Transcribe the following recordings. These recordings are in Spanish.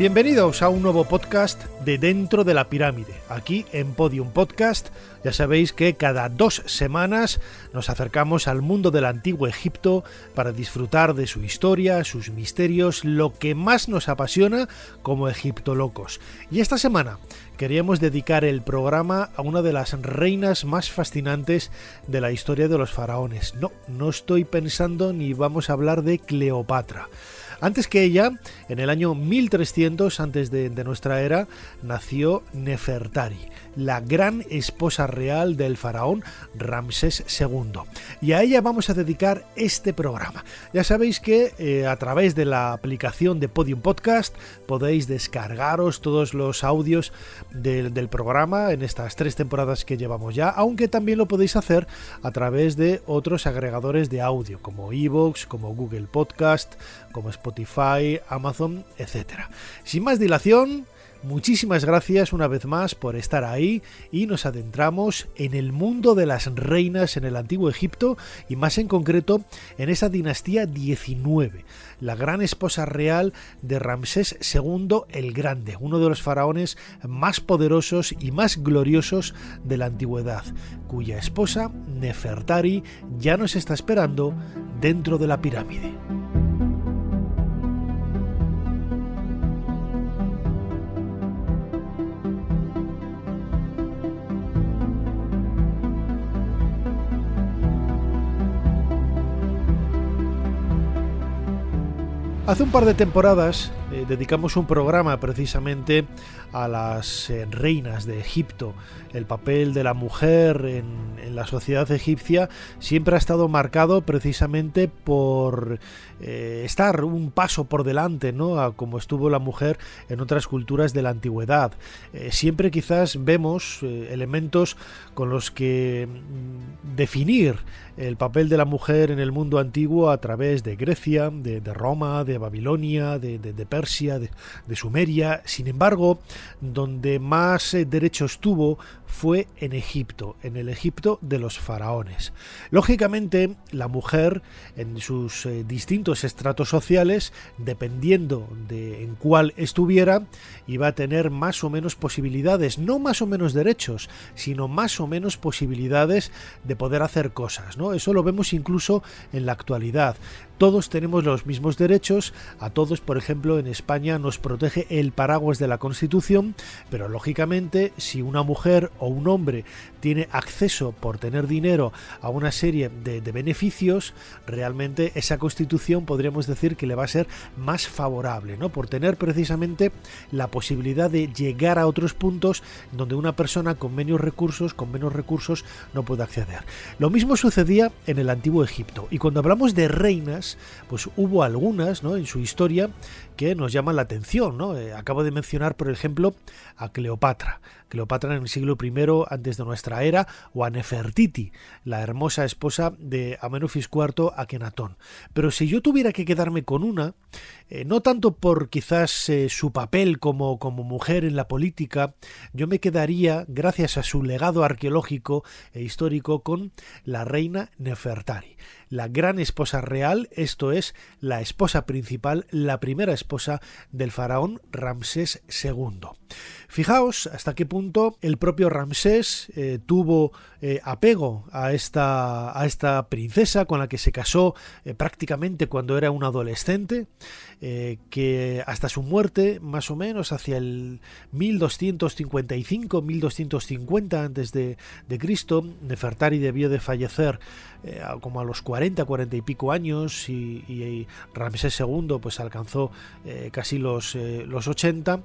Bienvenidos a un nuevo podcast de Dentro de la Pirámide. Aquí en Podium Podcast ya sabéis que cada dos semanas nos acercamos al mundo del antiguo Egipto para disfrutar de su historia, sus misterios, lo que más nos apasiona como egiptolocos. Y esta semana queríamos dedicar el programa a una de las reinas más fascinantes de la historia de los faraones. No, no estoy pensando ni vamos a hablar de Cleopatra. Antes que ella, en el año 1300 antes de, nuestra era, nació Nefertari, la gran esposa real del faraón Ramsés II. Y a ella vamos a dedicar este programa. Ya sabéis que eh, a través de la aplicación de Podium Podcast podéis descargaros todos los audios del, del programa en estas tres temporadas que llevamos ya, aunque también lo podéis hacer a través de otros agregadores de audio como Evox, como Google Podcast, como Spotify, Amazon, etc. Sin más dilación, Muchísimas gracias una vez más por estar ahí y nos adentramos en el mundo de las reinas en el antiguo Egipto y más en concreto en esa dinastía 19, la gran esposa real de Ramsés II el Grande, uno de los faraones más poderosos y más gloriosos de la antigüedad, cuya esposa Nefertari ya nos está esperando dentro de la pirámide. Hace un par de temporadas eh, dedicamos un programa precisamente a las eh, reinas de Egipto. El papel de la mujer en, en, la sociedad egipcia siempre ha estado marcado precisamente por eh, estar un paso por delante, ¿no? A como estuvo la mujer en otras culturas de la antigüedad. Eh, siempre quizás vemos elementos con los que mm, definir el papel de la mujer en el mundo antiguo a través de Grecia, de, de Roma, de Babilonia, de, de, de Persia, de, Sumeria. Sin embargo, donde más derechos tuvo fue en Egipto, en el Egipto de los faraones. Lógicamente, la mujer en sus eh, distintos estratos sociales, dependiendo de en cuál estuviera, iba a tener más o menos posibilidades, no más o menos derechos, sino más o menos posibilidades de poder hacer cosas, ¿no? Eso lo vemos incluso en la actualidad todos tenemos los mismos derechos, a todos, por ejemplo, en España nos protege el paraguas de la Constitución, pero lógicamente si una mujer o un hombre tiene acceso por tener dinero a una serie de, beneficios, realmente esa Constitución podríamos decir que le va a ser más favorable, ¿no? Por tener precisamente la posibilidad de llegar a otros puntos donde una persona con menos recursos, con menos recursos, no puede acceder. Lo mismo sucedía en el antiguo Egipto. Y cuando hablamos de reinas, pues hubo algunas ¿no? en su historia que nos llaman la atención. ¿no? Eh, acabo de mencionar, por ejemplo, a Cleopatra. Cleopatra en el siglo I antes de nuestra era, o a Nefertiti, la hermosa esposa de Amenofis IV Akenatón. Pero si yo tuviera que quedarme con una, eh, no tanto por quizás eh, su papel como, como mujer en la política, yo me quedaría, gracias a su legado arqueológico e histórico, con la reina Nefertari, la gran esposa real, esto es, la esposa principal, la primera esposa del faraón Ramsés II. Fijaos hasta qué punto el propio Ramsés eh, tuvo eh, apego a esta, a esta princesa con la que se casó eh, prácticamente cuando era un adolescente, que hasta su muerte, más o menos hacia el 1255-1250 antes de, de, Cristo, Nefertari debió de fallecer como a los 40, 40 y pico años y, y Ramsés II pues alcanzó eh, casi los, los 80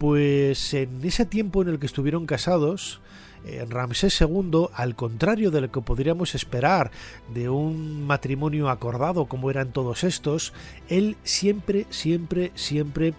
pues en ese tiempo en el que estuvieron casados, eh, Ramsés II, al contrario de lo que podríamos esperar de un matrimonio acordado como eran todos estos, él siempre, siempre, siempre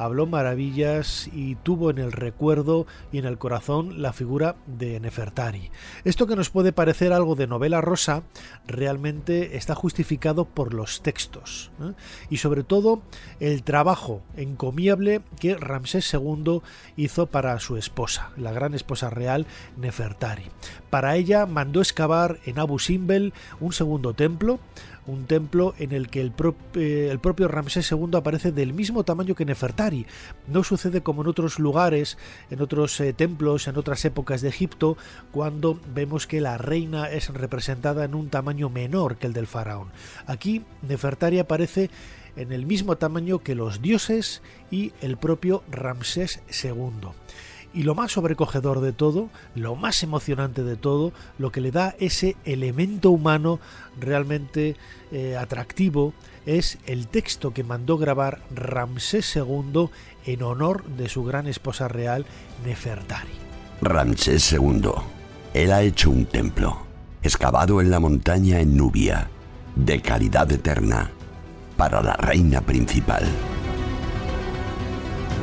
habló maravillas y tuvo en el recuerdo y en el corazón la figura de Nefertari. Esto que nos puede parecer algo de novela rosa, realmente está justificado por los textos ¿eh? y sobre todo el trabajo encomiable que Ramsés II hizo para su esposa, la gran esposa real Nefertari. Para ella mandó excavar en Abu Simbel un segundo templo, un templo en el que el, eh, propio Ramsés II aparece del mismo tamaño que Nefertari. No sucede como en otros lugares, en otros eh, templos, en otras épocas de Egipto, cuando vemos que la reina es representada en un tamaño menor que el del faraón. Aquí Nefertari aparece en el mismo tamaño que los dioses y el propio Ramsés II. Y lo más sobrecogedor de todo, lo más emocionante de todo, lo que le da ese elemento humano realmente eh, atractivo, es el texto que mandó grabar Ramsés II en honor de su gran esposa real, Nefertari. Ramsés II. Él ha hecho un templo, excavado en la montaña en Nubia, de calidad eterna, para la reina principal.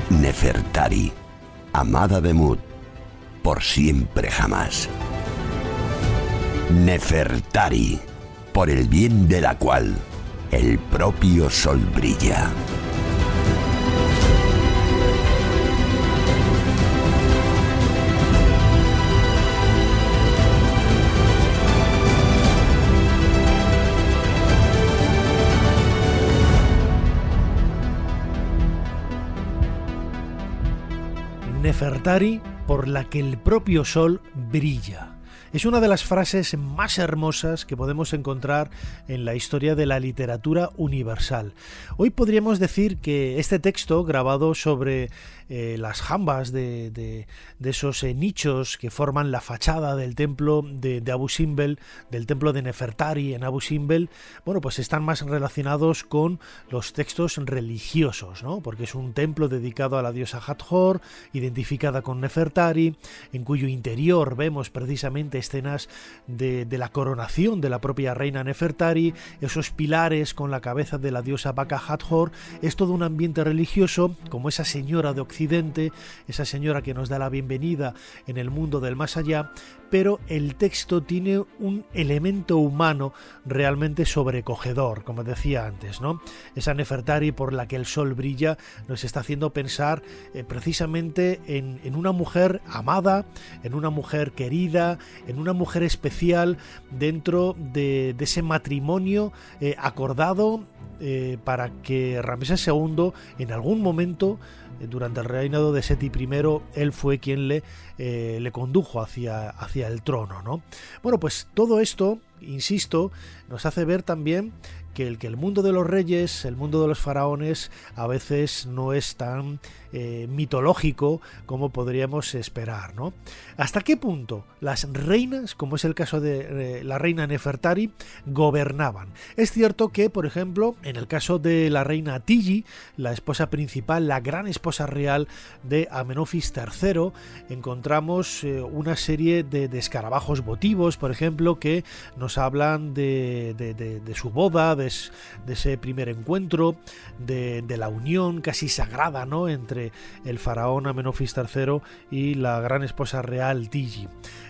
Nefertari amada de Mut, por siempre jamás. Nefertari, por el bien de la cual el propio sol brilla. Nefertari por la que el propio sol brilla. Es una de las frases más hermosas que podemos encontrar en la historia de la literatura universal. Hoy podríamos decir que este texto, grabado sobre eh, las jambas de, esos eh, nichos que forman la fachada del templo de, Abu Simbel, del templo de Nefertari en Abu Simbel, bueno, pues están más relacionados con los textos religiosos, ¿no? Porque es un templo dedicado a la diosa Hathor, identificada con Nefertari, en cuyo interior vemos precisamente escenas de, la coronación de la propia reina Nefertari, esos pilares con la cabeza de la diosa Baka Hathor, es todo un ambiente religioso, como esa señora de Occidente esa señora que nos da la bienvenida en el mundo del más allá, pero el texto tiene un elemento humano realmente sobrecogedor, como decía antes, ¿no? Esa Nefertari por la que el sol brilla nos está haciendo pensar eh, precisamente en, una mujer amada, en una mujer querida, en una mujer especial dentro de, ese matrimonio eh, acordado eh, para que Ramsés II en algún momento durante el reinado de Seti I, él fue quien le, eh, le condujo hacia, hacia el trono. ¿no? Bueno, pues todo esto, insisto, nos hace ver también que el, que el mundo de los reyes, el mundo de los faraones, a veces no es tan eh, mitológico como podríamos esperar. ¿no? ¿Hasta qué punto las reinas, como es el caso de eh, la reina Nefertari, gobernaban? Es cierto que, por ejemplo, en el caso de la reina Tigi, la esposa principal, la gran esposa real de Amenofis III, encontramos eh, una serie de, escarabajos votivos, por ejemplo, que nos hablan de, de su boda, de de ese primer encuentro, de, la unión casi sagrada ¿no? entre el faraón Amenofis III y la gran esposa real Tigi.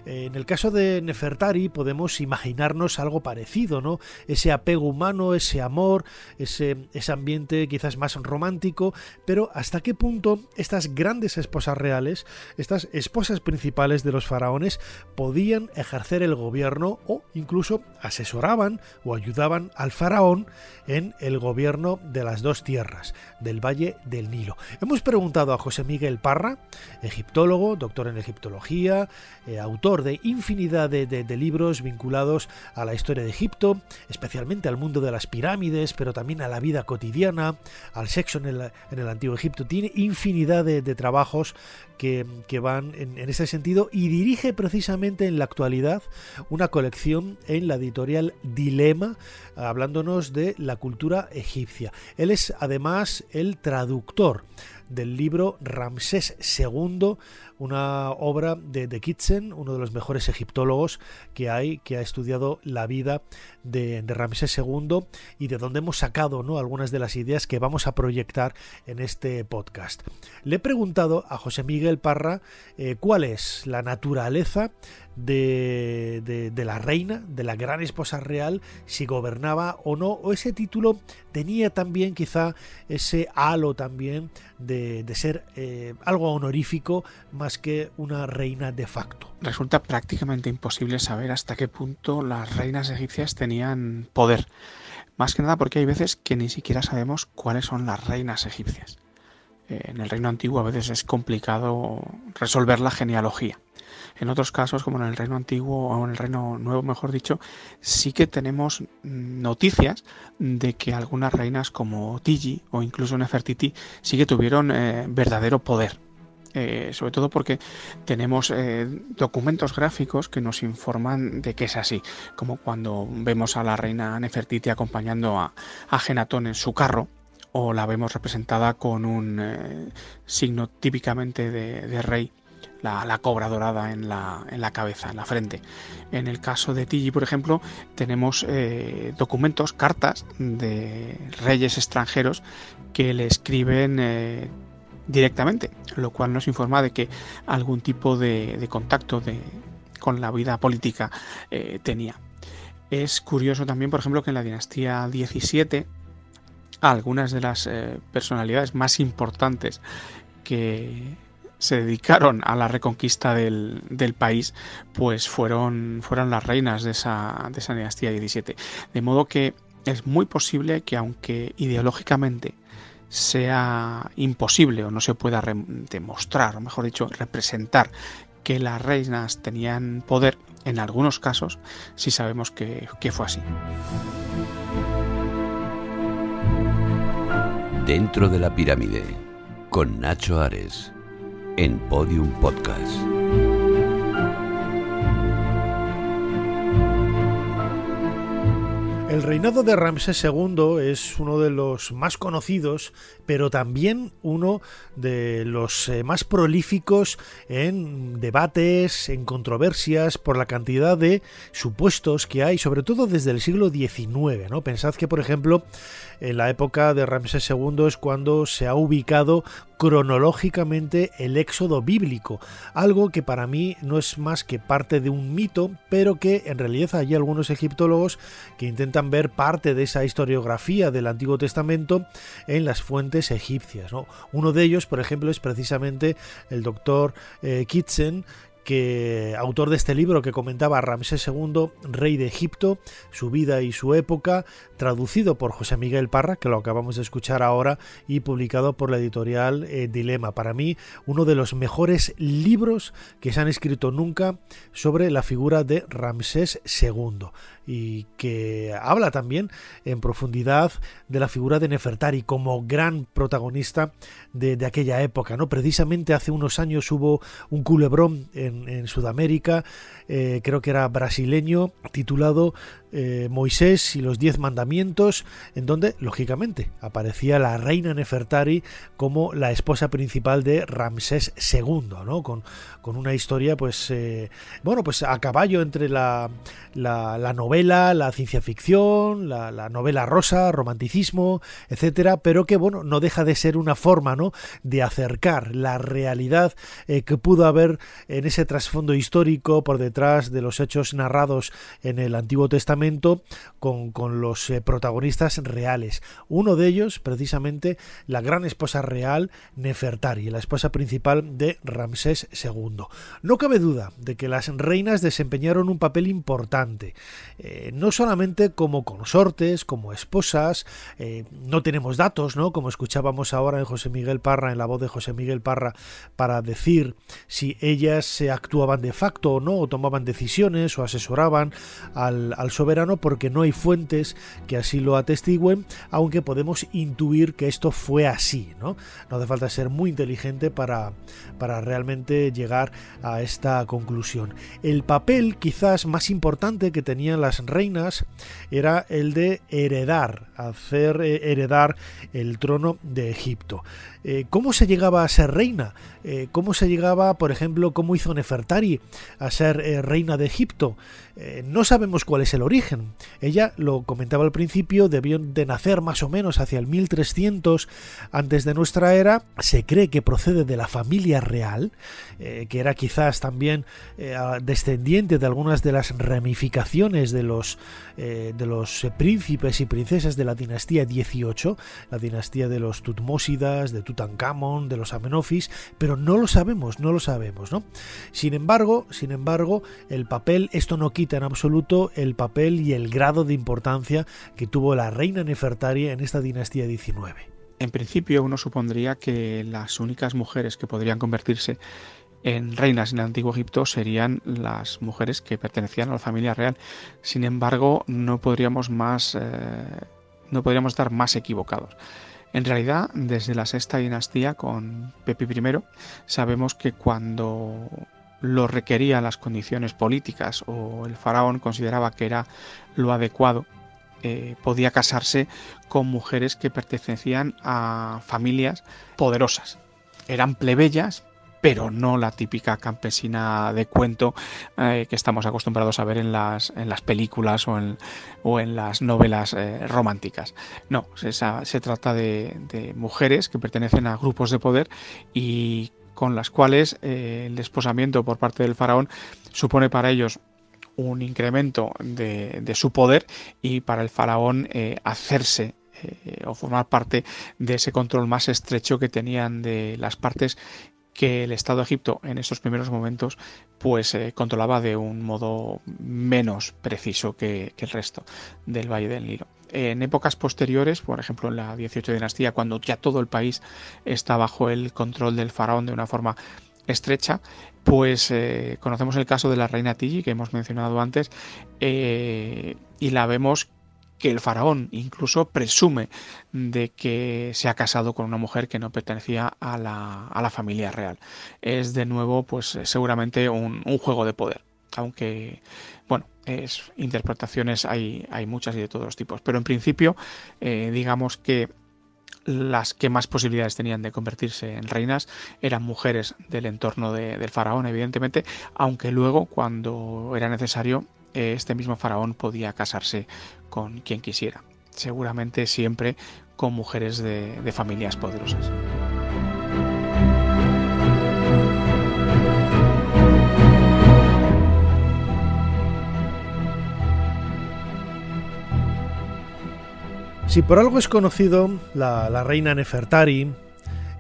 En el caso de Nefertari podemos imaginarnos algo parecido, ¿no? Ese apego humano, ese amor, ese, ese ambiente quizás más romántico, pero hasta qué punto estas grandes esposas reales, estas esposas principales de los faraones, podían ejercer el gobierno o incluso asesoraban o ayudaban al faraón en el gobierno de las dos tierras, del Valle del Nilo. Hemos preguntado a José Miguel Parra, egiptólogo, doctor en egiptología, eh, autor de infinidad de, libros vinculados a la historia de Egipto, especialmente al mundo de las pirámides, pero también a la vida cotidiana, al sexo en el, antiguo Egipto. Tiene infinidad de, trabajos que, van en, en, ese sentido y dirige precisamente en la actualidad una colección en la editorial Dilema, hablándonos de la cultura egipcia. Él es además el traductor del libro Ramsés II, una obra de, de Kitchen, uno de los mejores egiptólogos que hay, que ha estudiado la vida de, Ramsés II y de donde hemos sacado ¿no? algunas de las ideas que vamos a proyectar en este podcast. Le he preguntado a José Miguel Parra eh, cuál es la naturaleza de, la reina, de la gran esposa real, si gobernaba o no, o ese título tenía también quizá ese halo también de, ser eh, algo honorífico más que una reina de facto. Resulta prácticamente imposible saber hasta qué punto las reinas egipcias tenían poder. Más que nada porque hay veces que ni siquiera sabemos cuáles son las reinas egipcias. En el reino antiguo a veces es complicado resolver la genealogía. En otros casos, como en el Reino Antiguo o en el Reino Nuevo, mejor dicho, sí que tenemos noticias de que algunas reinas como Tigi o incluso Nefertiti sí que tuvieron eh, verdadero poder. Eh, sobre todo porque tenemos eh, documentos gráficos que nos informan de que es así, como cuando vemos a la reina Nefertiti acompañando a, a Genatón en su carro, o la vemos representada con un signo típicamente de rey la, cobra dorada en la, en la, cabeza, en la frente. En el caso de Tigi, por ejemplo, tenemos eh, documentos, cartas de reyes extranjeros que le escriben eh, directamente, lo cual nos informa de que algún tipo de, contacto de, con la vida política eh, tenía. Es curioso también, por ejemplo, que en la dinastía 17 algunas de las personalidades más importantes que se dedicaron a la reconquista del, país, pues fueron, fueron las reinas de esa, de esa dinastía 17. De modo que es muy posible que aunque ideológicamente sea imposible o no se pueda demostrar, o mejor dicho, representar que las reinas tenían poder, en algunos casos sí sabemos que fue así. Dentro de la pirámide, con Nacho Ares en Podium Podcast. El reinado de Ramsés II es uno de los más conocidos, pero también uno de los eh, más prolíficos en debates, en controversias, por la cantidad de supuestos que hay, sobre todo desde el siglo XIX. ¿no? Pensad que, por ejemplo, en la época de Ramsés II es cuando se ha ubicado cronológicamente el éxodo bíblico, algo que para mí no es más que parte de un mito, pero que en realidad hay algunos egiptólogos que intentan ver parte de esa historiografía del Antiguo Testamento en las fuentes egipcias. Uno de ellos, por ejemplo, es precisamente el doctor eh, Kitchen, que autor de este libro que comentaba Ramsés II, rey de Egipto, su vida y su época, traducido por José Miguel Parra, que lo acabamos de escuchar ahora, y publicado por la editorial eh, Dilema. Para mí, uno de los mejores libros que se han escrito nunca sobre la figura de Ramsés II y que habla también en profundidad de la figura de Nefertari como gran protagonista de, aquella época. ¿no? Precisamente hace unos años hubo un culebrón en, Sudamérica, eh, creo que era brasileño, titulado eh, Moisés y los Diez Mandamientos, en donde, lógicamente, aparecía la reina Nefertari como la esposa principal de Ramsés II, ¿no? Con, con una historia, pues, eh, bueno, pues a caballo entre la, la, novela, la ciencia ficción, la, novela rosa, romanticismo, etcétera, pero que, bueno, no deja de ser una forma, ¿no? De acercar la realidad eh, que pudo haber en ese trasfondo histórico por detrás de los hechos narrados en el Antiguo Testamento con, los eh, protagonistas reales. Uno de ellos, precisamente, la gran esposa real Nefertari, la esposa principal de Ramsés II. No cabe duda de que las reinas desempeñaron un papel importante, eh, no solamente como consortes, como esposas, eh, no tenemos datos, ¿no? Como escuchábamos ahora en José Miguel Parra, en la voz de José Miguel Parra, para decir si ellas se actuaban de facto o no, o tomaban decisiones o asesoraban al, al porque no hay fuentes que así lo atestiguen, aunque podemos intuir que esto fue así, ¿no? No hace falta ser muy inteligente para, para realmente llegar a esta conclusión. El papel quizás más importante que tenían las reinas era el de heredar, hacer eh, heredar el trono de Egipto. Eh, ¿Cómo se llegaba a ser reina? Eh, ¿Cómo se llegaba, por ejemplo, cómo hizo Nefertari a ser eh, reina de Egipto? no sabemos cuál es el origen. Ella, lo comentaba al principio, debió de nacer más o menos hacia el 1300 antes de nuestra era. Se cree que procede de la familia real, que era quizás también descendiente de algunas de las ramificaciones de los, príncipes y princesas de la dinastía 18, la dinastía de los Tutmósidas, de Tutankamón, de los Amenofis, pero no lo sabemos, no lo sabemos, ¿no? Sin embargo, sin embargo, el papel, esto no quita en absoluto el papel y el grado de importancia que tuvo la reina Nefertari en esta dinastía 19. En principio uno supondría que las únicas mujeres que podrían convertirse en reinas en el antiguo Egipto serían las mujeres que pertenecían a la familia real. Sin embargo, no podríamos más eh, no podríamos estar más equivocados. En realidad, desde la sexta dinastía con Pepi I, sabemos que cuando lo requerían las condiciones políticas o el faraón consideraba que era lo adecuado, eh, podía casarse con mujeres que pertenecían a familias poderosas. Eran plebeyas, pero no la típica campesina de cuento eh, que estamos acostumbrados a ver en las, en las películas o en, o en las novelas eh, románticas. No, se trata de, mujeres que pertenecen a grupos de poder y con las cuales eh, el desposamiento por parte del faraón supone para ellos un incremento de, de su poder y para el faraón hacerse o formar parte de ese control más estrecho que tenían de las partes que el Estado de Egipto en estos primeros momentos pues eh, controlaba de un modo menos preciso que, el resto del Valle del Nilo. En épocas posteriores, por ejemplo en la 18 dinastía, cuando ya todo el país está bajo el control del faraón de una forma estrecha, pues eh, conocemos el caso de la reina Tigi que hemos mencionado antes eh, y la vemos que el faraón incluso presume de que se ha casado con una mujer que no pertenecía a la, a la familia real. Es de nuevo, pues seguramente un, juego de poder. Aunque, bueno, es, interpretaciones hay, hay muchas y de todos los tipos. Pero en principio, eh, digamos que las que más posibilidades tenían de convertirse en reinas eran mujeres del entorno del faraón, evidentemente, aunque luego, cuando era necesario, este mismo faraón podía casarse con quien quisiera, seguramente siempre con mujeres de, familias poderosas. Si por algo es conocido la, reina Nefertari,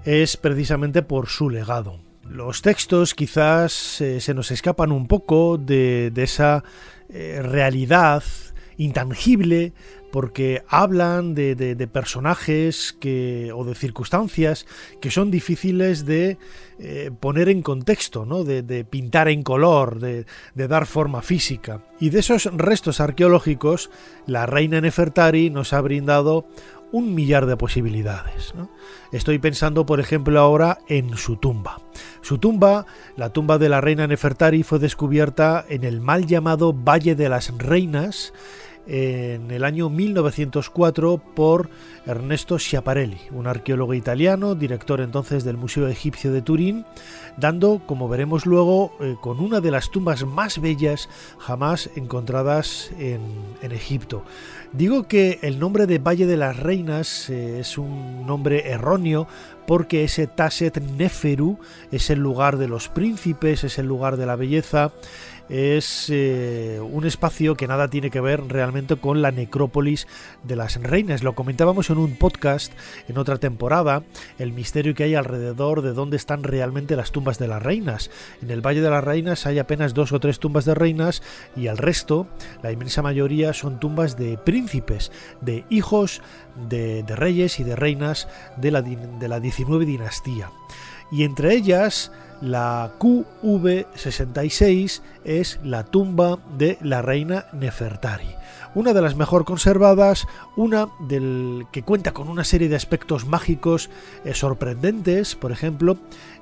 es precisamente por su legado. Los textos quizás eh, se nos escapan un poco de, esa eh, realidad intangible porque hablan de, personajes que, o de circunstancias que son difíciles de eh, poner en contexto, ¿no? de, pintar en color, de, dar forma física. Y de esos restos arqueológicos, la reina Nefertari nos ha brindado un millar de posibilidades. Estoy pensando, por ejemplo, ahora en su tumba. Su tumba, la tumba de la reina Nefertari, fue descubierta en el mal llamado Valle de las Reinas, en el año 1904 por Ernesto Schiaparelli, un arqueólogo italiano, director entonces del Museo Egipcio de Turín, dando, como veremos luego, eh, con una de las tumbas más bellas jamás encontradas en, Egipto. Digo que el nombre de Valle de las Reinas eh, es un nombre erróneo porque ese Taset Neferu es el lugar de los príncipes, es el lugar de la belleza es eh, un espacio que nada tiene que ver realmente con la necrópolis de las reinas. Lo comentábamos en un podcast en otra temporada, el misterio que hay alrededor de dónde están realmente las tumbas de las reinas. En el Valle de las Reinas hay apenas dos o tres tumbas de reinas y el resto, la inmensa mayoría, son tumbas de príncipes, de hijos de, reyes y de reinas de la, de la 19 dinastía. Y entre ellas la QV66 es la tumba de la reina Nefertari, una de las mejor conservadas, una del que cuenta con una serie de aspectos mágicos eh, sorprendentes, por ejemplo,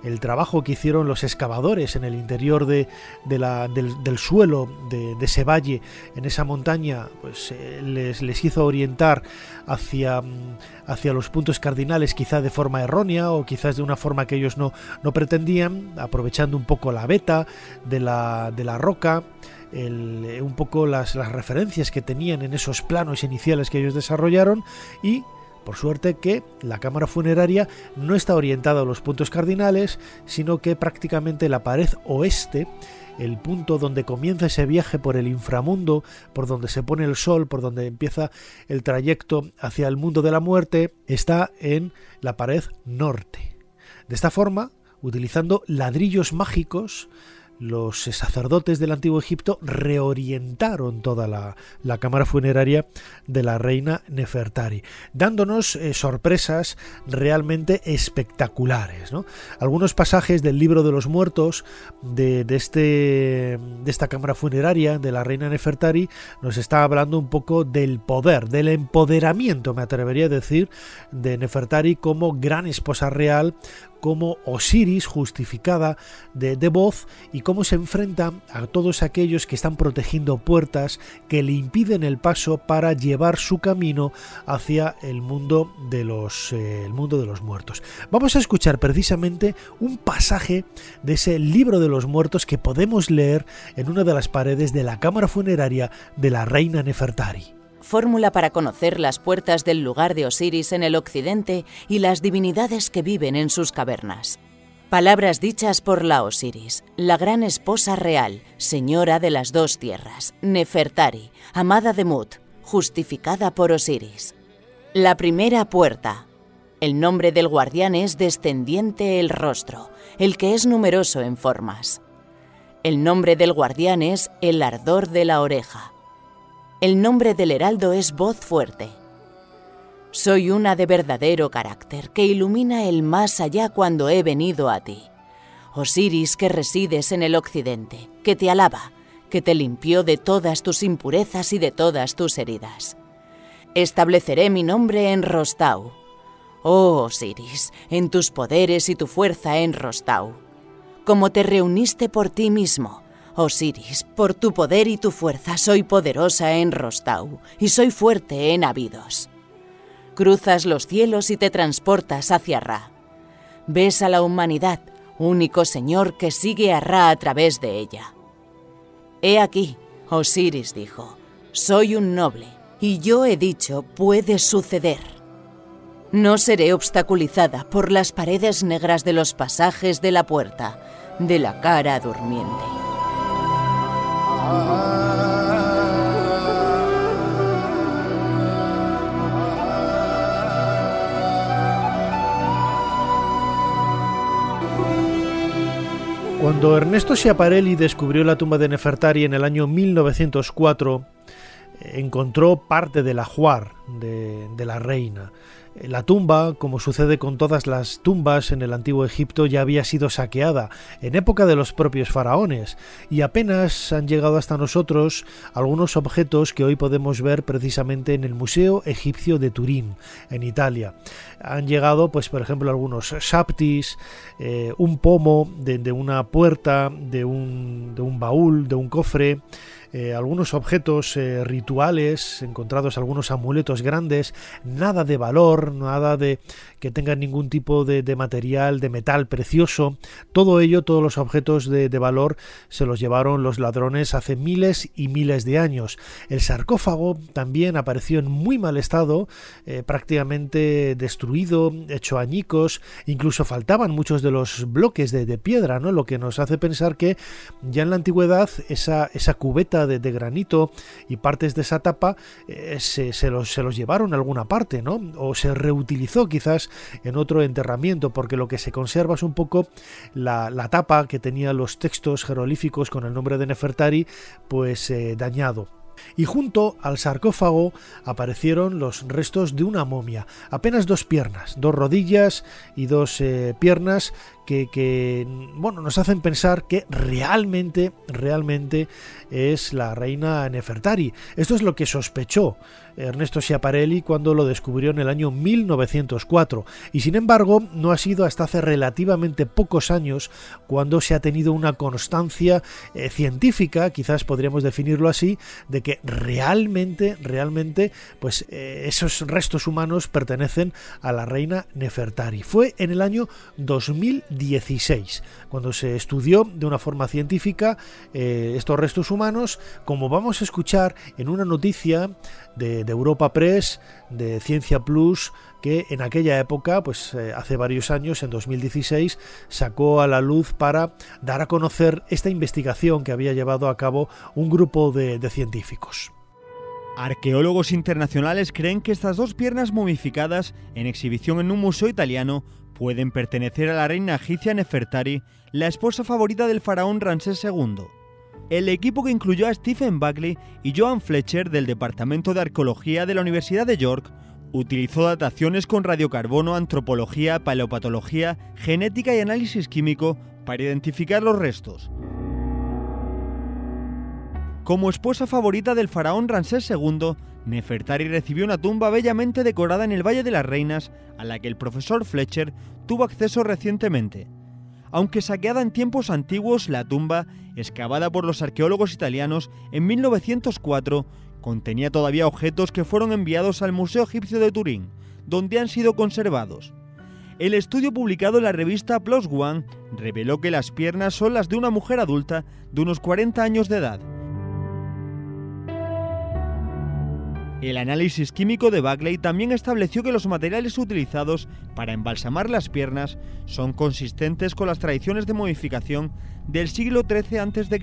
el trabajo que hicieron los excavadores en el interior de, la, del, suelo de, ese valle, en esa montaña, pues eh, les, les, hizo orientar hacia, mm, hacia los puntos cardinales quizá de forma errónea o quizás de una forma que ellos no, no pretendían, aprovechando un poco la beta de la, de la roca. Eh, un poco las, las referencias que tenían en esos planos iniciales que ellos desarrollaron y por suerte que la cámara funeraria no está orientada a los puntos cardinales, sino que prácticamente la pared oeste, el punto donde comienza ese viaje por el inframundo, por donde se pone el sol, por donde empieza el trayecto hacia el mundo de la muerte, está en la pared norte. De esta forma, utilizando ladrillos mágicos, los sacerdotes del antiguo Egipto reorientaron toda la, cámara funeraria de la reina Nefertari, dándonos eh, sorpresas realmente espectaculares. Algunos pasajes del libro de los muertos de, este, de esta cámara funeraria de la reina Nefertari nos está hablando un poco del poder, del empoderamiento, me atrevería a decir, de Nefertari como gran esposa real, como Osiris justificada de, voz y cómo se enfrenta a todos aquellos que están protegiendo puertas que le impiden el paso para llevar su camino hacia el mundo de los, eh, el mundo de los muertos. Vamos a escuchar precisamente un pasaje de ese libro de los muertos que podemos leer en una de las paredes de la cámara funeraria de la reina Nefertari fórmula para conocer las puertas del lugar de Osiris en el occidente y las divinidades que viven en sus cavernas. Palabras dichas por la Osiris, la gran esposa real, señora de las dos tierras, Nefertari, amada de Mut, justificada por Osiris. La primera puerta. El nombre del guardián es descendiente el rostro, el que es numeroso en formas. El nombre del guardián es el ardor de la oreja. El nombre del heraldo es voz fuerte. Soy una de verdadero carácter que ilumina el más allá cuando he venido a ti. Osiris que resides en el occidente, que te alaba, que te limpió de todas tus impurezas y de todas tus heridas. Estableceré mi nombre en Rostau. Oh Osiris, en tus poderes y tu fuerza en Rostau. Como te reuniste por ti mismo, Osiris, por tu poder y tu fuerza soy poderosa en Rostau y soy fuerte en Abidos. Cruzas los cielos y te transportas hacia Ra. Ves a la humanidad, único Señor que sigue a Ra a través de ella. He aquí, Osiris dijo, soy un noble, y yo he dicho, puede suceder. No seré obstaculizada por las paredes negras de los pasajes de la puerta, de la cara durmiente. Cuando Ernesto Schiaparelli descubrió la tumba de Nefertari en el año 1904, encontró parte del ajuar de, de la reina. La tumba, como sucede con todas las tumbas en el antiguo Egipto, ya había sido saqueada en época de los propios faraones y apenas han llegado hasta nosotros algunos objetos que hoy podemos ver precisamente en el Museo Egipcio de Turín, en Italia. Han llegado, pues, por ejemplo, algunos shaptis, eh, un pomo de, de, una puerta, de un, de un baúl, de un cofre. Eh, algunos objetos eh, rituales, encontrados algunos amuletos grandes, nada de valor, nada de que tengan ningún tipo de, material, de metal precioso. Todo ello, todos los objetos de, valor, se los llevaron los ladrones hace miles y miles de años. El sarcófago también apareció en muy mal estado, eh, prácticamente destruido, hecho añicos, incluso faltaban muchos de los bloques de, piedra, ¿no? Lo que nos hace pensar que ya en la antigüedad esa, esa cubeta de, granito y partes de esa tapa eh, se, los, se, los, llevaron a alguna parte, ¿no? O se reutilizó quizás en otro enterramiento, porque lo que se conserva es un poco la, tapa que tenía los textos jeroglíficos con el nombre de Nefertari, pues eh, dañado. Y junto al sarcófago aparecieron los restos de una momia, apenas dos piernas, dos rodillas y dos eh, piernas que, bueno, nos hacen pensar que realmente, realmente es la reina Nefertari. Esto es lo que sospechó Ernesto Schiaparelli cuando lo descubrió en el año 1904 y sin embargo no ha sido hasta hace relativamente pocos años cuando se ha tenido una constancia eh, científica, quizás podríamos definirlo así, de que realmente, realmente, pues eh, esos restos humanos pertenecen a la reina Nefertari. Fue en el año 2016 cuando se estudió de una forma científica eh, estos restos humanos, como vamos a escuchar en una noticia de, Europa Press, de Ciencia Plus, que en aquella época, pues eh, hace varios años, en 2016, sacó a la luz para dar a conocer esta investigación que había llevado a cabo un grupo de, de científicos. Arqueólogos internacionales creen que estas dos piernas momificadas en exhibición en un museo italiano pueden pertenecer a la reina egipcia Nefertari, la esposa favorita del faraón Ramsés II. El equipo que incluyó a Stephen Buckley y Joan Fletcher del Departamento de Arqueología de la Universidad de York utilizó dataciones con radiocarbono, antropología, paleopatología, genética y análisis químico para identificar los restos. Como esposa favorita del faraón Ramsés II, Nefertari recibió una tumba bellamente decorada en el Valle de las Reinas, a la que el profesor Fletcher tuvo acceso recientemente. Aunque saqueada en tiempos antiguos, la tumba, excavada por los arqueólogos italianos en 1904, contenía todavía objetos que fueron enviados al Museo Egipcio de Turín, donde han sido conservados. El estudio publicado en la revista Plus One reveló que las piernas son las de una mujer adulta de unos 40 años de edad. El análisis químico de Bagley también estableció que los materiales utilizados para embalsamar las piernas son consistentes con las tradiciones de modificación del siglo XIII a.C.,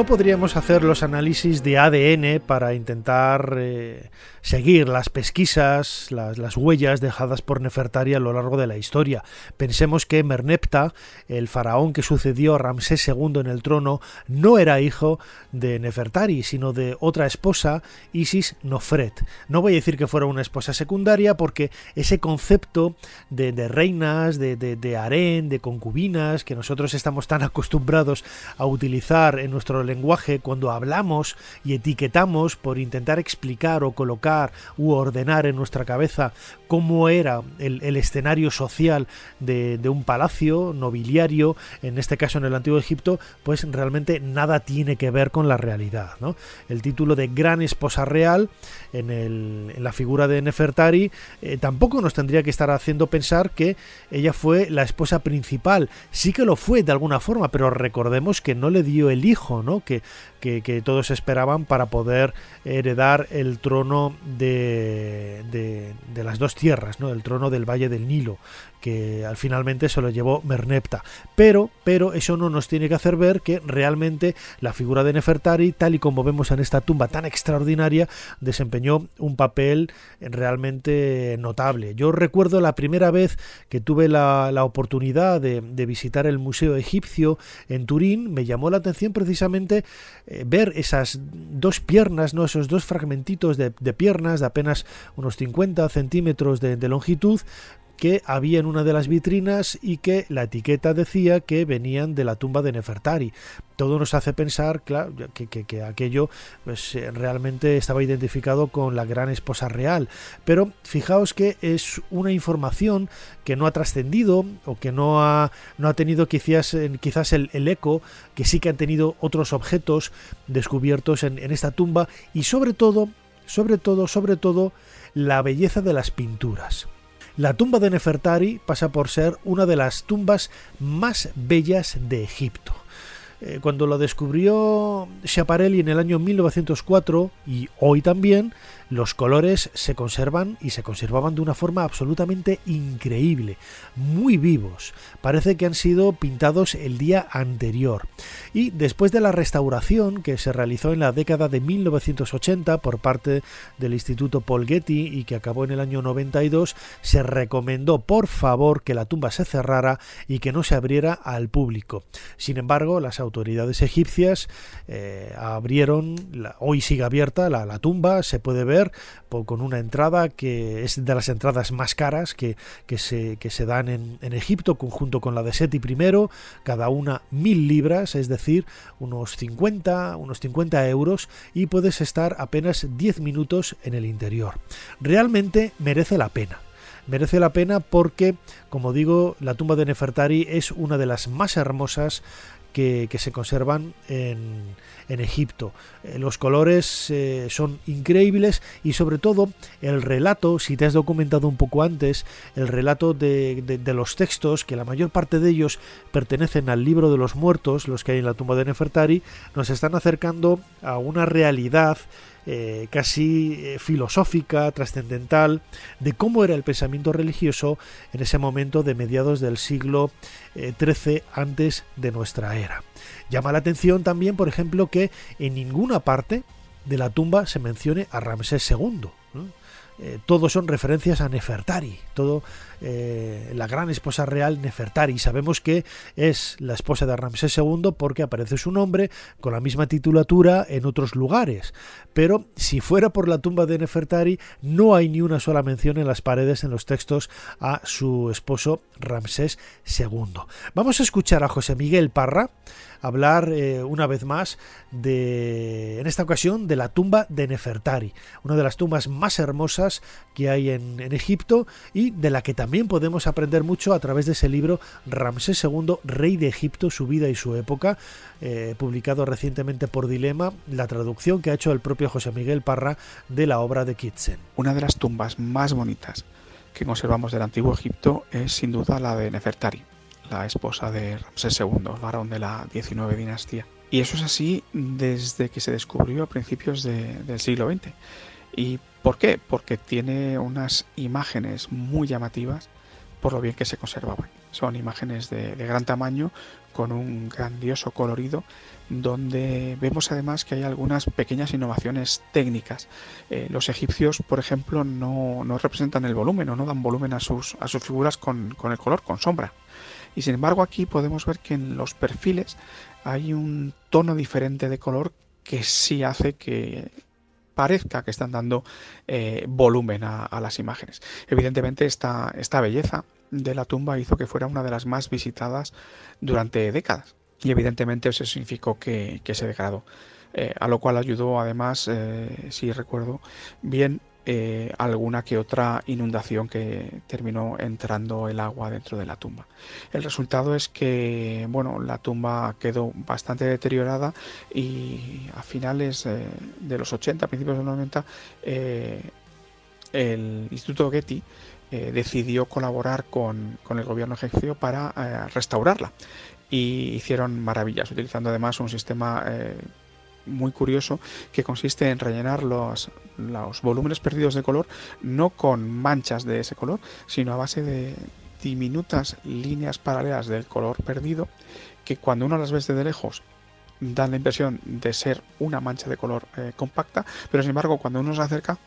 No podríamos hacer los análisis de ADN para intentar eh, seguir las pesquisas, las, huellas dejadas por Nefertari a lo largo de la historia. Pensemos que Merneptah, el faraón que sucedió a Ramsés II en el trono, no era hijo de Nefertari, sino de otra esposa, Isis Nofret. No voy a decir que fuera una esposa secundaria porque ese concepto de, reinas, de, de, de harén, de concubinas, que nosotros estamos tan acostumbrados a utilizar en nuestro lenguaje cuando hablamos y etiquetamos por intentar explicar o colocar u ordenar en nuestra cabeza cómo era el, escenario social de, un palacio nobiliario, en este caso en el Antiguo Egipto, pues realmente nada tiene que ver con la realidad. ¿no? El título de Gran Esposa Real en, la figura de Nefertari eh, tampoco nos tendría que estar haciendo pensar que ella fue la esposa principal. Sí que lo fue de alguna forma, pero recordemos que no le dio el hijo, ¿no? Que, que, todos esperaban para poder heredar el trono de, de, las dos tierras, ¿no? el trono del Valle del Nilo, que al finalmente se lo llevó Merneptah. Pero, pero eso no nos tiene que hacer ver que realmente la figura de Nefertari, tal y como vemos en esta tumba tan extraordinaria, desempeñó un papel realmente notable. Yo recuerdo la primera vez que tuve la, oportunidad de, de visitar el Museo Egipcio en Turín, me llamó la atención precisamente eh, ver esas dos piernas, ¿no? esos dos fragmentitos de, piernas de apenas unos 50 centímetros de, longitud, que había en una de las vitrinas y que la etiqueta decía que venían de la tumba de Nefertari. Todo nos hace pensar que, aquello pues, eh, realmente estaba identificado con la gran esposa real. Pero fijaos que es una información que no ha trascendido o que no ha, no ha tenido quizás, quizás el, eco que sí que han tenido otros objetos descubiertos en, en esta tumba y sobre todo, sobre todo, sobre todo, la belleza de las pinturas. La tumba de Nefertari pasa por ser una de las tumbas más bellas de Egipto. Eh, cuando lo descubrió Schiaparelli en el año 1904 y hoy también, los colores se conservan y se conservaban de una forma absolutamente increíble, muy vivos. Parece que han sido pintados el día anterior. Y después de la restauración que se realizó en la década de 1980 por parte del Instituto Paul Getty y que acabó en el año 92, se recomendó por favor que la tumba se cerrara y que no se abriera al público. Sin embargo, las autoridades egipcias eh, abrieron, hoy sigue abierta la, tumba, se puede ver con una entrada que es de las entradas más caras que, se, se, dan en, en Egipto, junto con la de Seti I, cada una mil libras, es decir, unos 50, unos 50 euros, y puedes estar apenas 10 minutos en el interior. Realmente merece la pena merece la pena porque, como digo, la tumba de Nefertari es una de las más hermosas que, se conservan en, Egipto. Eh, los colores eh, son increíbles y sobre todo el relato, si te has documentado un poco antes, el relato de, de, los textos, que la mayor parte de ellos pertenecen al libro de los muertos, los que hay en la tumba de Nefertari, nos están acercando a una realidad eh, casi eh, filosófica, trascendental, de cómo era el pensamiento religioso en ese momento de mediados del siglo XIII eh, antes de nuestra era. Llama la atención también, por ejemplo, que en ninguna parte de la tumba se mencione a Ramsés II. Todo son referencias a Nefertari, todo eh, la gran esposa real Nefertari. Sabemos que es la esposa de Ramsés II porque aparece su nombre con la misma titulatura en otros lugares. Pero si fuera por la tumba de Nefertari, no hay ni una sola mención en las paredes en los textos a su esposo Ramsés II. Vamos a escuchar a José Miguel Parra hablar eh, una vez más de, en esta ocasión, de la tumba de Nefertari, una de las tumbas más hermosas que hay en, Egipto y de la que también podemos aprender mucho a través de ese libro Ramsés II, Rey de Egipto, su vida y su época, eh, publicado recientemente por Dilema, la traducción que ha hecho el propio José Miguel Parra de la obra de Kitsen. Una de las tumbas más bonitas que conservamos del antiguo Egipto es sin duda la de Nefertari la esposa de Ramsés II, varón de la XIX dinastía. Y eso es así desde que se descubrió a principios del siglo XX. ¿Y por qué? Porque tiene unas imágenes muy llamativas por lo bien que se conservaban. Son imágenes de, gran tamaño con un grandioso colorido donde vemos además que hay algunas pequeñas innovaciones técnicas. Eh, los egipcios, por ejemplo, no, representan el volumen o no dan volumen a sus, figuras con el color, con sombra. Y sin embargo aquí podemos ver que en los perfiles hay un tono diferente de color que sí hace que parezca que están dando eh, volumen a, las imágenes. Evidentemente esta, esta belleza de la tumba hizo que fuera una de las más visitadas durante décadas y evidentemente eso significó que, se degradó. Eh, a lo cual ayudó además, eh, si recuerdo bien, eh, alguna que otra inundación que terminó entrando el agua dentro de la tumba. El resultado es que bueno, la tumba quedó bastante deteriorada y a finales eh, de los 80, principios de los 90, eh, el Instituto Getty decidió colaborar con, con, el gobierno egipcio para restaurarla y hicieron maravillas, utilizando además un sistema muy curioso que consiste en rellenar los, los volúmenes perdidos de color no con manchas de ese color, sino a base de diminutas líneas paralelas del color perdido que cuando uno las ve desde lejos dan la impresión de ser una mancha de color eh, compacta, pero sin embargo cuando uno se acerca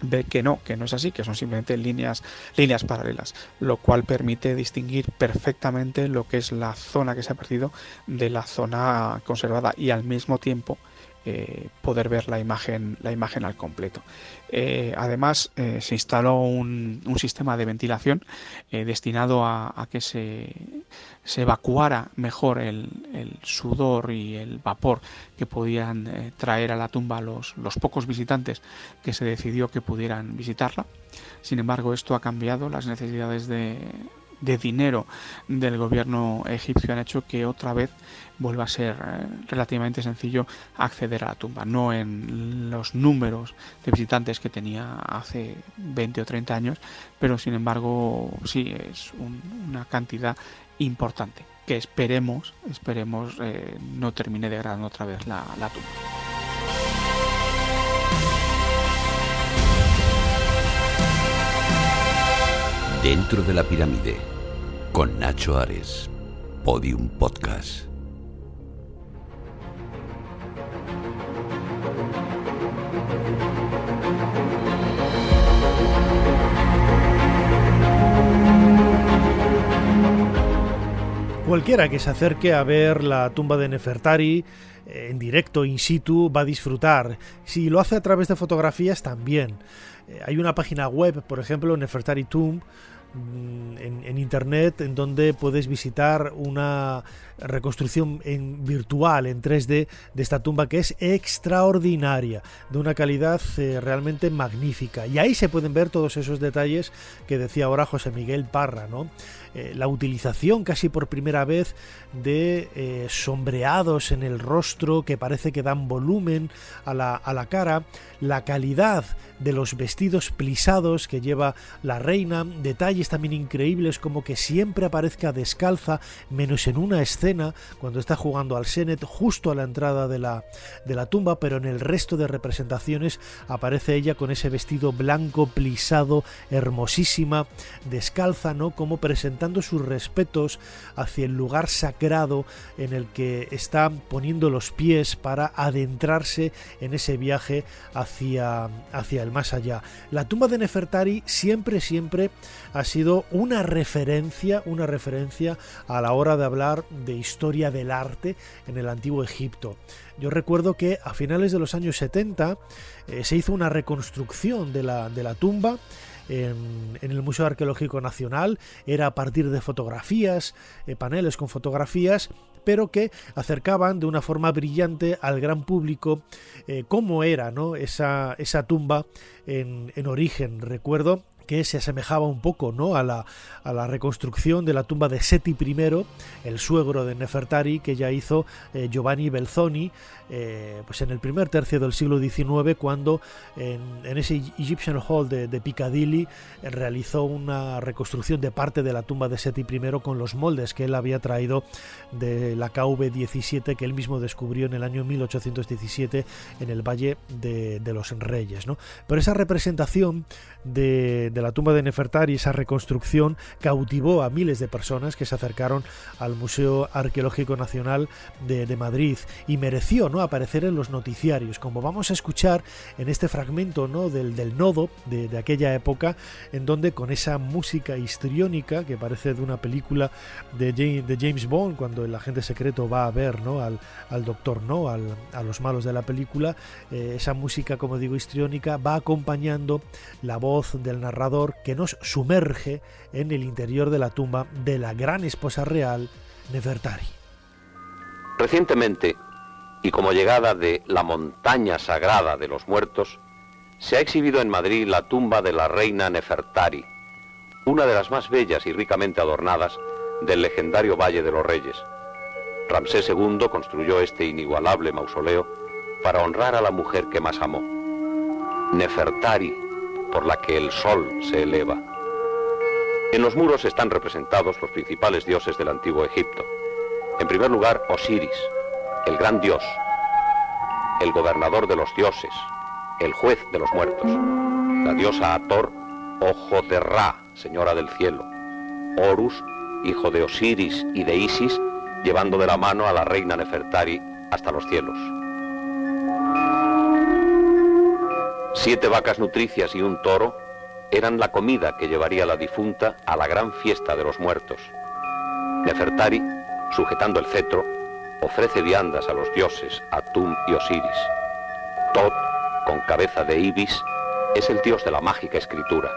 ve que no, que no es así, que son simplemente líneas, líneas paralelas, lo cual permite distinguir perfectamente lo que es la zona que se ha perdido de la zona conservada y al mismo tiempo eh, poder ver la imagen, la imagen al completo. Eh, además, eh, se instaló un, sistema de ventilación destinado a, que se, se, evacuara mejor el, sudor y el vapor que podían traer a la tumba los, los pocos visitantes que se decidió que pudieran visitarla. Sin embargo, esto ha cambiado las necesidades de, de dinero del gobierno egipcio han hecho que otra vez vuelva a ser eh, relativamente sencillo acceder a la tumba, no en los números de visitantes que tenía hace 20 o 30 años, pero sin embargo sí es una cantidad importante que esperemos, esperemos eh, no termine degradando otra vez la, la tumba. Dentro de la pirámide, con Nacho Ares, Podium Podcast. Cualquiera que se acerque a ver la tumba de Nefertari eh, en directo, in situ, va a disfrutar. Si lo hace a través de fotografías, también. Eh, hay una página web, por ejemplo, Nefertari Tomb, mm, en, internet en donde puedes visitar una reconstrucción en virtual en 3D de esta tumba que es extraordinaria, de una calidad eh, realmente magnífica. Y ahí se pueden ver todos esos detalles que decía ahora José Miguel Parra, ¿no? Eh, la utilización casi por primera vez de eh, sombreados en el rostro que parece que dan volumen a la, a la cara, la calidad de los vestidos plisados que lleva la reina, detalles también increíbles como que siempre aparezca descalza, menos en una escena cuando está jugando al Senet justo a la entrada de la, de la tumba, pero en el resto de representaciones aparece ella con ese vestido blanco plisado, hermosísima, descalza, ¿no? Como sus respetos hacia el lugar sagrado en el que está poniendo los pies para adentrarse en ese viaje hacia, hacia el más allá. La tumba de Nefertari siempre, siempre ha sido una referencia, una referencia a la hora de hablar de historia del arte en el antiguo Egipto. Yo recuerdo que a finales de los años 70 eh, se hizo una reconstrucción de la, de la tumba en, el Museo Arqueológico Nacional, era a partir de fotografías, eh, paneles con fotografías, pero que acercaban de una forma brillante al gran público eh, cómo era ¿no? esa, esa tumba en, en origen. Recuerdo que se asemejaba un poco ¿no? a, la, a la reconstrucción de la tumba de Seti I, el suegro de Nefertari, que ya hizo eh, Giovanni Belzoni eh, pues en el primer tercio del siglo XIX, cuando en, ese Egyptian Hall de, Piccadilly eh, realizó una reconstrucción de parte de la tumba de Seti I con los moldes que él había traído de la KV-17 que él mismo descubrió en el año 1817 en el Valle de, de los Reyes. ¿no? Pero esa representación de, la tumba de Nefertari, esa reconstrucción, cautivó a miles de personas que se acercaron al Museo Arqueológico Nacional de, Madrid y mereció ¿no? aparecer en los noticiarios, como vamos a escuchar en este fragmento ¿no? del, del nodo de, aquella época, en donde con esa música histriónica que parece de una película de James, de James Bond, cuando el agente secreto va a ver ¿no? al, al doctor, ¿no? Al, a los malos de la película, eh, esa música, como digo, histriónica, va acompañando la voz del narrador que nos sumerge en el interior de la tumba de la gran esposa real Nefertari. Recientemente, y como llegada de la montaña sagrada de los muertos, se ha exhibido en Madrid la tumba de la reina Nefertari, una de las más bellas y ricamente adornadas del legendario Valle de los Reyes. Ramsés II construyó este inigualable mausoleo para honrar a la mujer que más amó. Nefertari, por la que el sol se eleva. En los muros están representados los principales dioses del antiguo Egipto. En primer lugar, Osiris, el gran dios, el gobernador de los dioses, el juez de los muertos. La diosa Ator, ojo de Ra, señora del cielo. Horus, hijo de Osiris y de Isis, llevando de la mano a la reina Nefertari hasta los cielos. Siete vacas nutricias y un toro eran la comida que llevaría la difunta a la gran fiesta de los muertos. Nefertari, sujetando el cetro, ofrece viandas a los dioses Atum y Osiris. Tot, con cabeza de Ibis, es el dios de la mágica escritura.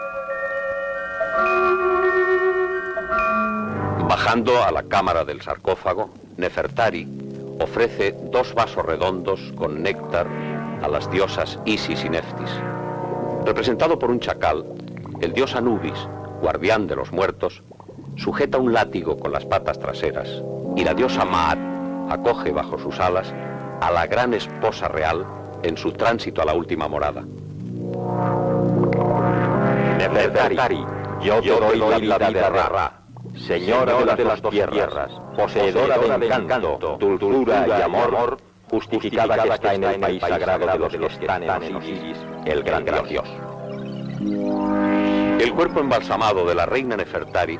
Bajando a la cámara del sarcófago, Nefertari ofrece dos vasos redondos con néctar a las diosas Isis y Neftis. Representado por un chacal, el dios Anubis, guardián de los muertos, sujeta un látigo con las patas traseras y la diosa Maat acoge bajo sus alas a la gran esposa real en su tránsito a la última morada. Nefertari, yo te doy la vida de Ra, señora de las dos tierras, poseedora de encanto, dulzura y amor, justificada que está en el país sagrado de los que están en Osiris, el gran Dios. El cuerpo embalsamado de la reina Nefertari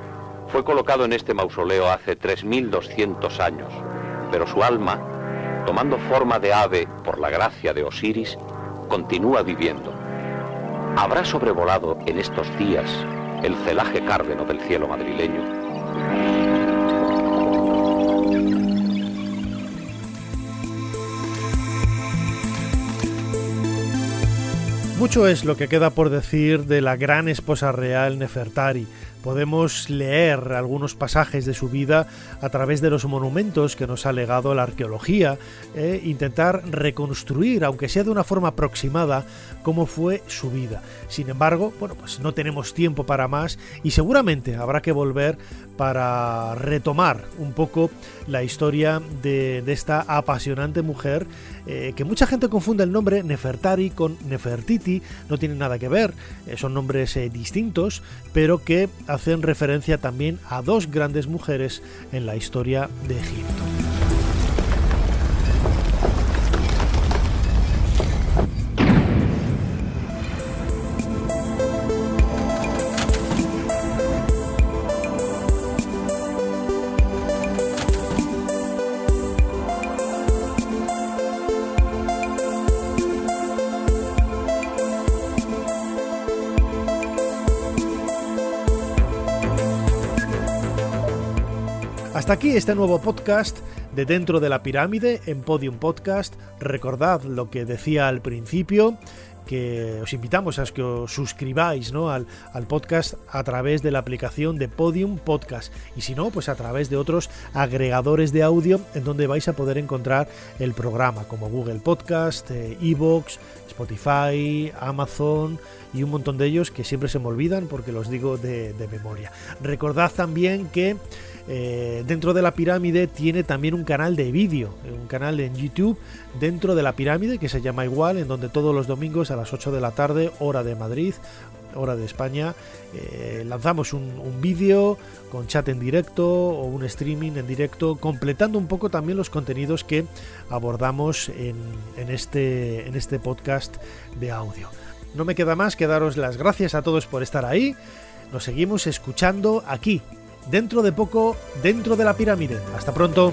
fue colocado en este mausoleo hace 3.200 años, pero su alma, tomando forma de ave por la gracia de Osiris, continúa viviendo. ¿Habrá sobrevolado en estos días el celaje cárdeno del cielo madrileño? Mucho es lo que queda por decir de la gran esposa real Nefertari. Podemos leer algunos pasajes de su vida a través de los monumentos que nos ha legado la arqueología e intentar reconstruir, aunque sea de una forma aproximada, cómo fue su vida. Sin embargo, bueno, pues no tenemos tiempo para más y seguramente habrá que volver para retomar un poco la historia de, esta apasionante mujer eh, que mucha gente confunde el nombre Nefertari con Nefertiti, no tienen nada que ver, eh, son nombres distintos, pero que hacen referencia también a dos grandes mujeres en la historia de Egipto. Este nuevo podcast de Dentro de la Pirámide en Podium Podcast. Recordad lo que decía al principio, que os invitamos a que os suscribáis al, al, podcast a través de la aplicación de Podium Podcast y si no, pues a través de otros agregadores de audio en donde vais a poder encontrar el programa como Google Podcast, eh, Evox, Spotify, Amazon y un montón de ellos que siempre se me olvidan porque los digo de, de memoria. Recordad también que eh, dentro de la pirámide tiene también un canal de vídeo, eh, un canal en YouTube dentro de la pirámide que se llama igual, en donde todos los domingos a las 8 de la tarde, hora de Madrid, hora de España, eh, lanzamos un, vídeo con chat en directo o un streaming en directo, completando un poco también los contenidos que abordamos en, este, en este podcast de audio. No me queda más que daros las gracias a todos por estar ahí. Nos seguimos escuchando aquí dentro de poco dentro de la pirámide. Hasta pronto.